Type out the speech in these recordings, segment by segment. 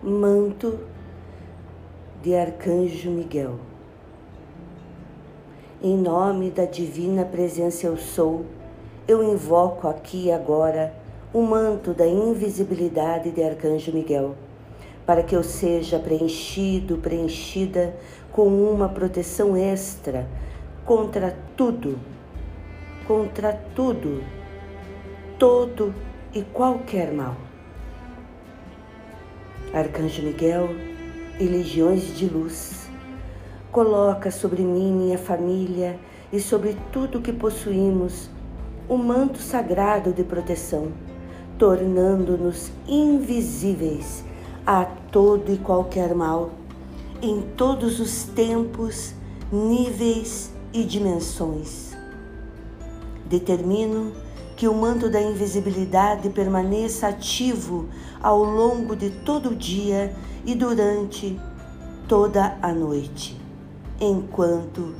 Manto de Arcanjo Miguel. Em nome da divina presença eu sou, eu invoco aqui e agora o manto da invisibilidade de Arcanjo Miguel, para que eu seja preenchido, preenchida com uma proteção extra contra tudo, contra tudo, todo e qualquer mal. Arcanjo Miguel e legiões de luz, coloca sobre mim, minha família e sobre tudo que possuímos o um manto sagrado de proteção, tornando-nos invisíveis a todo e qualquer mal, em todos os tempos, níveis e dimensões. Determino que o manto da invisibilidade permaneça ativo ao longo de todo o dia e durante toda a noite, enquanto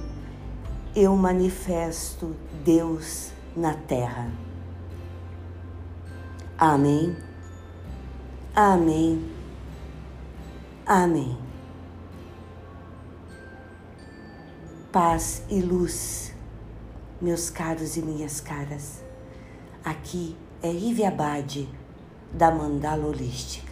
eu manifesto Deus na terra. Amém. Amém. Amém. Paz e luz, meus caros e minhas caras Aqui é Ive Abade, da Mandala Holística.